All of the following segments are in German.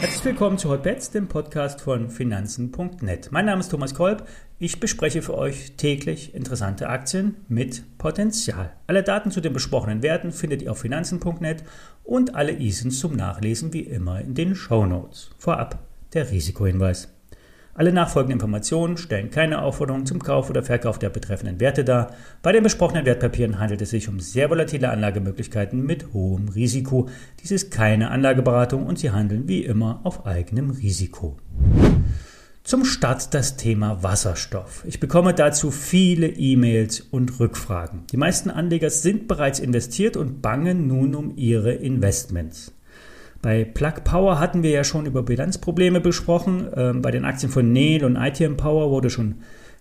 Herzlich willkommen zu Hotbets, dem Podcast von Finanzen.net. Mein Name ist Thomas Kolb. Ich bespreche für euch täglich interessante Aktien mit Potenzial. Alle Daten zu den besprochenen Werten findet ihr auf Finanzen.net und alle ISINs zum Nachlesen wie immer in den Show Notes. Vorab der Risikohinweis. Alle nachfolgenden Informationen stellen keine Aufforderung zum Kauf oder Verkauf der betreffenden Werte dar. Bei den besprochenen Wertpapieren handelt es sich um sehr volatile Anlagemöglichkeiten mit hohem Risiko. Dies ist keine Anlageberatung und Sie handeln wie immer auf eigenem Risiko. Zum Start das Thema Wasserstoff. Ich bekomme dazu viele E-Mails und Rückfragen. Die meisten Anleger sind bereits investiert und bangen nun um ihre Investments. Bei Plug Power hatten wir ja schon über Bilanzprobleme besprochen. Ähm, bei den Aktien von Nel und ITM Power wurde schon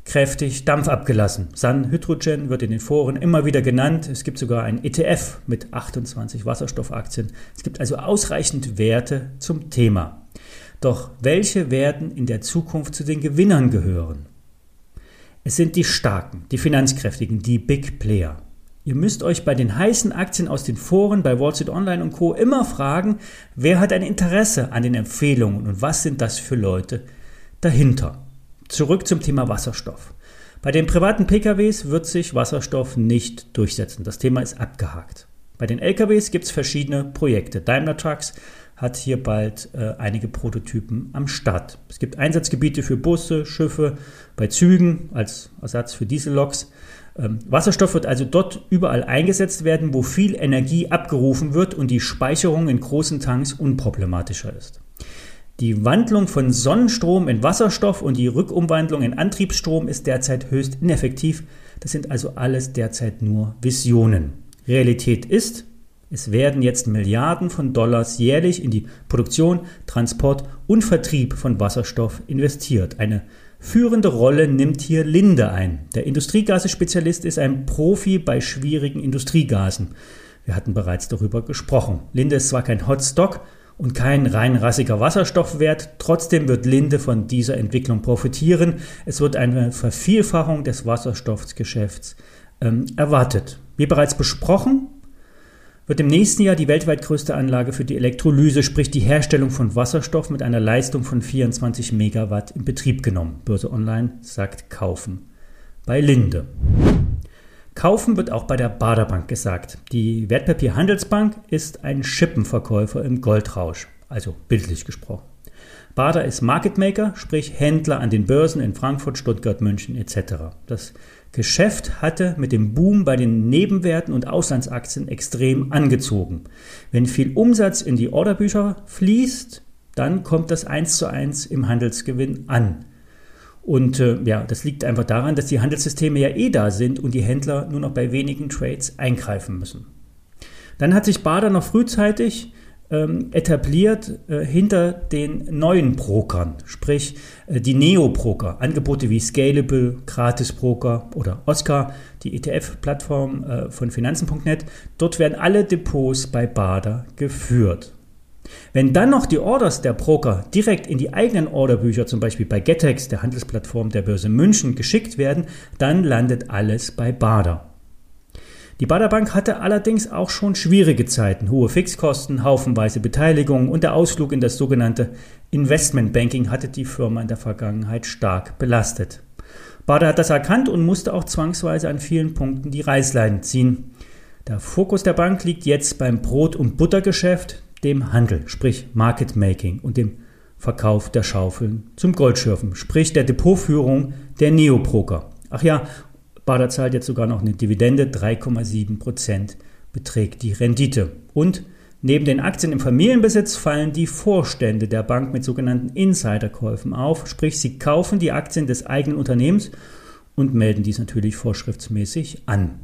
kräftig Dampf abgelassen. Sun Hydrogen wird in den Foren immer wieder genannt. Es gibt sogar ein ETF mit 28 Wasserstoffaktien. Es gibt also ausreichend Werte zum Thema. Doch welche werden in der Zukunft zu den Gewinnern gehören? Es sind die Starken, die Finanzkräftigen, die Big Player. Ihr müsst euch bei den heißen Aktien aus den Foren bei Wall Street Online und Co. immer fragen, wer hat ein Interesse an den Empfehlungen und was sind das für Leute dahinter. Zurück zum Thema Wasserstoff. Bei den privaten PKWs wird sich Wasserstoff nicht durchsetzen. Das Thema ist abgehakt. Bei den LKWs gibt es verschiedene Projekte. Daimler Trucks hat hier bald äh, einige Prototypen am Start. Es gibt Einsatzgebiete für Busse, Schiffe, bei Zügen als Ersatz für Dieselloks. Ähm, Wasserstoff wird also dort überall eingesetzt werden, wo viel Energie abgerufen wird und die Speicherung in großen Tanks unproblematischer ist. Die Wandlung von Sonnenstrom in Wasserstoff und die Rückumwandlung in Antriebsstrom ist derzeit höchst ineffektiv. Das sind also alles derzeit nur Visionen. Realität ist, es werden jetzt Milliarden von Dollars jährlich in die Produktion, Transport und Vertrieb von Wasserstoff investiert. Eine Führende Rolle nimmt hier Linde ein. Der Industriegase-Spezialist ist ein Profi bei schwierigen Industriegasen. Wir hatten bereits darüber gesprochen. Linde ist zwar kein Hotstock und kein rein rassiger Wasserstoffwert, trotzdem wird Linde von dieser Entwicklung profitieren. Es wird eine Vervielfachung des Wasserstoffsgeschäfts ähm, erwartet. Wie bereits besprochen, wird im nächsten Jahr die weltweit größte Anlage für die Elektrolyse, sprich die Herstellung von Wasserstoff mit einer Leistung von 24 Megawatt in Betrieb genommen. Börse Online sagt kaufen. Bei Linde. Kaufen wird auch bei der Baderbank gesagt. Die Wertpapierhandelsbank ist ein Schippenverkäufer im Goldrausch, also bildlich gesprochen. Bader ist Market Maker, sprich Händler an den Börsen in Frankfurt, Stuttgart, München etc. Das Geschäft hatte mit dem Boom bei den Nebenwerten und Auslandsaktien extrem angezogen. Wenn viel Umsatz in die Orderbücher fließt, dann kommt das eins zu eins im Handelsgewinn an. Und äh, ja, das liegt einfach daran, dass die Handelssysteme ja eh da sind und die Händler nur noch bei wenigen Trades eingreifen müssen. Dann hat sich Bader noch frühzeitig ähm, etabliert äh, hinter den neuen Brokern, sprich äh, die Neo-Broker, Angebote wie Scalable, Gratis-Broker oder Oscar, die ETF-Plattform äh, von Finanzen.net. Dort werden alle Depots bei Bader geführt. Wenn dann noch die Orders der Broker direkt in die eigenen Orderbücher, zum Beispiel bei Getex, der Handelsplattform der Börse München, geschickt werden, dann landet alles bei Bader. Die Baderbank hatte allerdings auch schon schwierige Zeiten, hohe Fixkosten, haufenweise Beteiligungen und der Ausflug in das sogenannte Investmentbanking hatte die Firma in der Vergangenheit stark belastet. Bader hat das erkannt und musste auch zwangsweise an vielen Punkten die Reißleine ziehen. Der Fokus der Bank liegt jetzt beim Brot- und Buttergeschäft, dem Handel, sprich Market Making und dem Verkauf der Schaufeln zum Goldschürfen, sprich der Depotführung der Neoproker. Ach ja, Bader zahlt jetzt sogar noch eine Dividende, 3,7 Prozent beträgt die Rendite. Und neben den Aktien im Familienbesitz fallen die Vorstände der Bank mit sogenannten Insiderkäufen auf, sprich sie kaufen die Aktien des eigenen Unternehmens und melden dies natürlich vorschriftsmäßig an.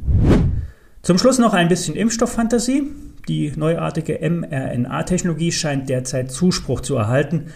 Zum Schluss noch ein bisschen Impfstofffantasie. Die neuartige mRNA-Technologie scheint derzeit Zuspruch zu erhalten.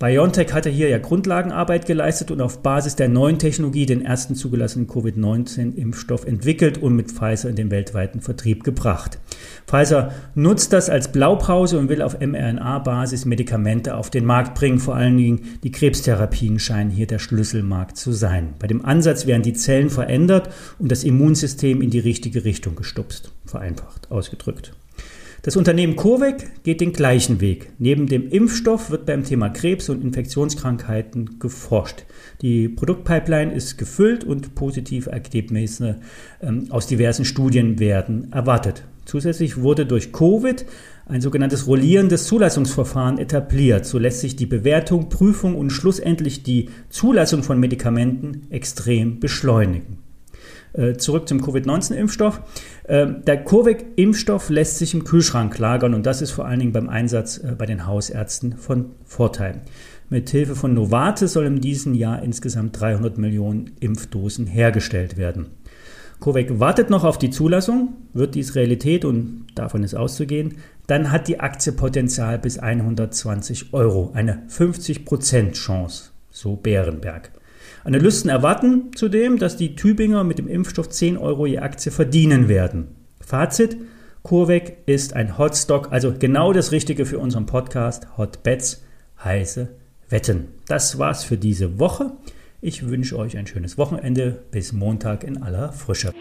BioNTech hatte hier ja Grundlagenarbeit geleistet und auf Basis der neuen Technologie den ersten zugelassenen Covid-19-Impfstoff entwickelt und mit Pfizer in den weltweiten Vertrieb gebracht. Pfizer nutzt das als Blaupause und will auf mRNA-Basis Medikamente auf den Markt bringen. Vor allen Dingen die Krebstherapien scheinen hier der Schlüsselmarkt zu sein. Bei dem Ansatz werden die Zellen verändert und das Immunsystem in die richtige Richtung gestupst, vereinfacht ausgedrückt. Das Unternehmen COVEC geht den gleichen Weg. Neben dem Impfstoff wird beim Thema Krebs und Infektionskrankheiten geforscht. Die Produktpipeline ist gefüllt und positive Ergebnisse ähm, aus diversen Studien werden erwartet. Zusätzlich wurde durch Covid ein sogenanntes rollierendes Zulassungsverfahren etabliert. So lässt sich die Bewertung, Prüfung und schlussendlich die Zulassung von Medikamenten extrem beschleunigen. Äh, zurück zum Covid-19-Impfstoff. Äh, der Covid-Impfstoff lässt sich im Kühlschrank lagern und das ist vor allen Dingen beim Einsatz äh, bei den Hausärzten von Vorteil. Mit Hilfe von Novartis soll in diesem Jahr insgesamt 300 Millionen Impfdosen hergestellt werden. COVAC wartet noch auf die Zulassung, wird dies Realität und davon ist auszugehen, dann hat die Aktie Potenzial bis 120 Euro, eine 50% Chance, so Bärenberg. Analysten erwarten zudem, dass die Tübinger mit dem Impfstoff 10 Euro je Aktie verdienen werden. Fazit, CureVac ist ein Hotstock, also genau das Richtige für unseren Podcast Hot Bets, heiße Wetten. Das war's für diese Woche. Ich wünsche euch ein schönes Wochenende. Bis Montag in aller Frische.